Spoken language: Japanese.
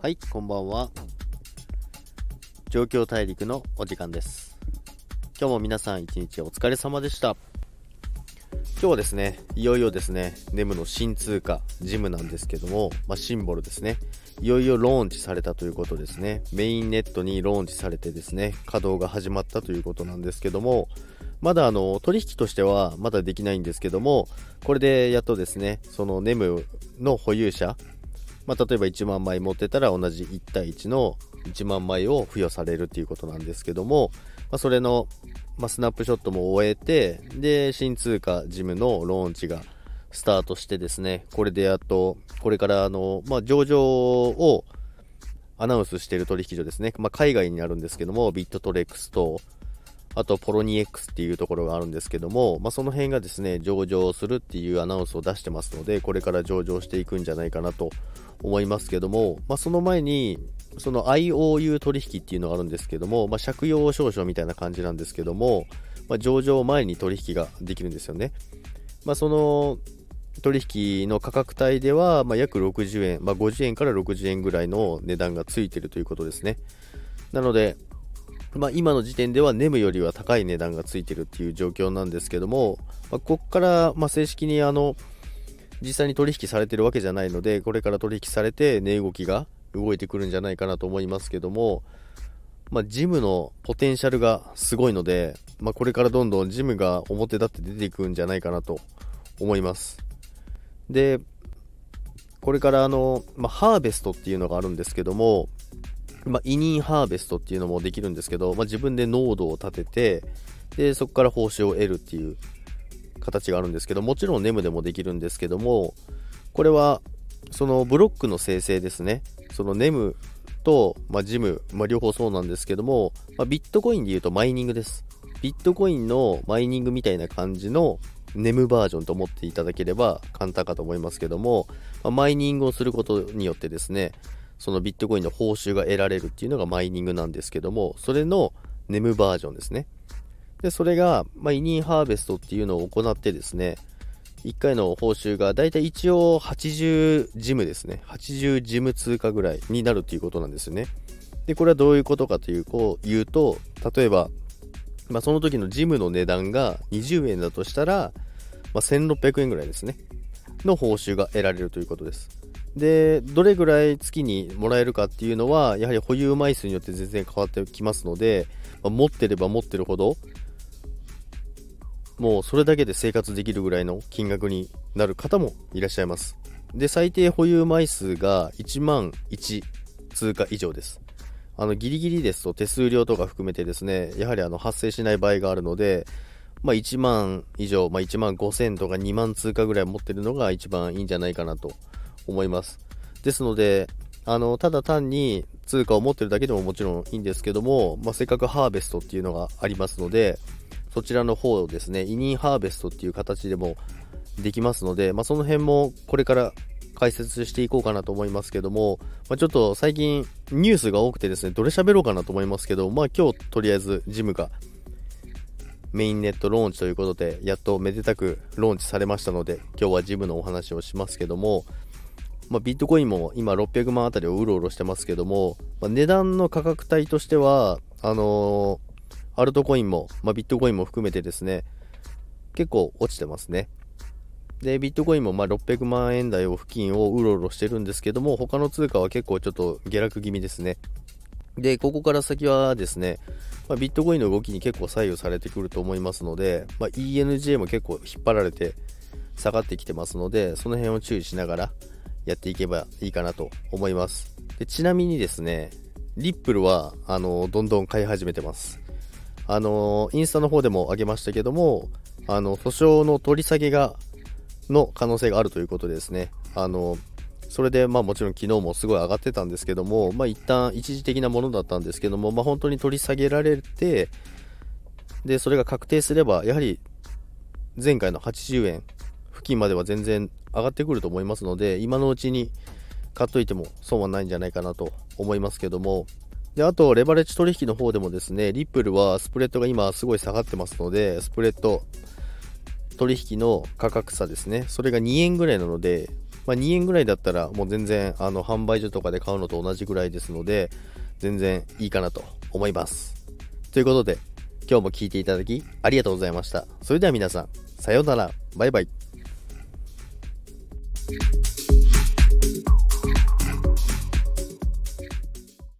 はい、こんばんは。状況大陸のお時間です。今日も皆さん一日お疲れ様でした。今日はですね、いよいよですね、ネムの新通貨、ジムなんですけども、まあ、シンボルですね。いよいよローンチされたということですね。メインネットにローンチされてですね、稼働が始まったということなんですけども、まだあの取引としてはまだできないんですけども、これでやっとですね、そのネムの保有者、まあ、例えば1万枚持ってたら同じ1対1の1万枚を付与されるっていうことなんですけども、まあ、それの、まあ、スナップショットも終えて、で、新通貨ジムのローンチがスタートしてですね、これでやっと、これからあの、まあ、上場をアナウンスしている取引所ですね、まあ、海外になるんですけども、ビットトレックスと、あと、ポロニ X っていうところがあるんですけども、まあ、その辺がですね、上場するっていうアナウンスを出してますので、これから上場していくんじゃないかなと思いますけども、まあ、その前に、その IOU 取引っていうのがあるんですけども、まあ、借用証書みたいな感じなんですけども、まあ、上場前に取引ができるんですよね。まあ、その取引の価格帯では、ま、約60円、ま、50円から60円ぐらいの値段がついてるということですね。なので、まあ、今の時点ではネムよりは高い値段がついてるっていう状況なんですけども、まあ、ここからま正式にあの実際に取引されてるわけじゃないのでこれから取引されて値動きが動いてくるんじゃないかなと思いますけども、まあ、ジムのポテンシャルがすごいので、まあ、これからどんどんジムが表立って出ていくんじゃないかなと思います。でこれからあの、まあ、ハーベストっていうのがあるんですけどもまあ、委任ハーベストっていうのもできるんですけど、まあ、自分で濃度を立ててでそこから報酬を得るっていう形があるんですけどもちろんネムでもできるんですけどもこれはそのブロックの生成ですねそのネムと、まあ、ジム、まあ、両方そうなんですけども、まあ、ビットコインで言うとマイニングですビットコインのマイニングみたいな感じのネムバージョンと思っていただければ簡単かと思いますけども、まあ、マイニングをすることによってですねそのビットコインの報酬が得られるっていうのがマイニングなんですけども、それのネムバージョンですね。で、それが、まあ、イニーハーベストっていうのを行ってですね、1回の報酬がだいたい一応80ジムですね。80ジム通貨ぐらいになるっていうことなんですよね。で、これはどういうことかというこう言うと、例えば、まあ、その時のジムの値段が20円だとしたら、まあ、1600円ぐらいですね。の報酬が得られるということです。で、どれぐらい月にもらえるかっていうのは、やはり保有枚数によって全然変わってきますので、まあ、持ってれば持ってるほど、もうそれだけで生活できるぐらいの金額になる方もいらっしゃいます。で、最低保有枚数が1万1通貨以上です。あの、ギリギリですと手数料とか含めてですね、やはりあの発生しない場合があるので、まあ、1万以上、まあ、1万5000とか2万通貨ぐらい持ってるのが一番いいんじゃないかなと思います。ですので、あの、ただ単に通貨を持ってるだけでももちろんいいんですけども、まあ、せっかくハーベストっていうのがありますので、そちらの方ですね、委任ハーベストっていう形でもできますので、まあ、その辺もこれから解説していこうかなと思いますけども、まあ、ちょっと最近ニュースが多くてですね、どれ喋ろうかなと思いますけど、まあ今日とりあえずジムがメインネットローンチということで、やっとめでたくローンチされましたので、今日はジムのお話をしますけども、まあ、ビットコインも今600万あたりをうろうろしてますけども、まあ、値段の価格帯としては、あのー、アルトコインも、まあ、ビットコインも含めてですね、結構落ちてますね。で、ビットコインもま600万円台を付近をうろうろしてるんですけども、他の通貨は結構ちょっと下落気味ですね。で、ここから先はですね、まあ、ビットコインの動きに結構左右されてくると思いますので、まあ、ENJ も結構引っ張られて下がってきてますので、その辺を注意しながらやっていけばいいかなと思います。でちなみにですね、リップルは、あの、どんどん買い始めてます。あの、インスタの方でも上げましたけども、あの、訴訟の取り下げが、の可能性があるということですね。あの、それで、まあもちろん昨日もすごい上がってたんですけども、まあ一旦一時的なものだったんですけども、まあ本当に取り下げられて、で、それが確定すれば、やはり前回の80円付近までは全然上がってくると思いますので、今のうちに買っといても損はないんじゃないかなと思いますけども、で、あと、レバレッジ取引の方でもですね、リップルはスプレッドが今すごい下がってますので、スプレッド取引の価格差ですね、それが2円ぐらいなので、まあ、2円ぐらいだったらもう全然あの販売所とかで買うのと同じぐらいですので全然いいかなと思います。ということで今日も聴いていただきありがとうございました。それでは皆さんさようなら。バイバイ。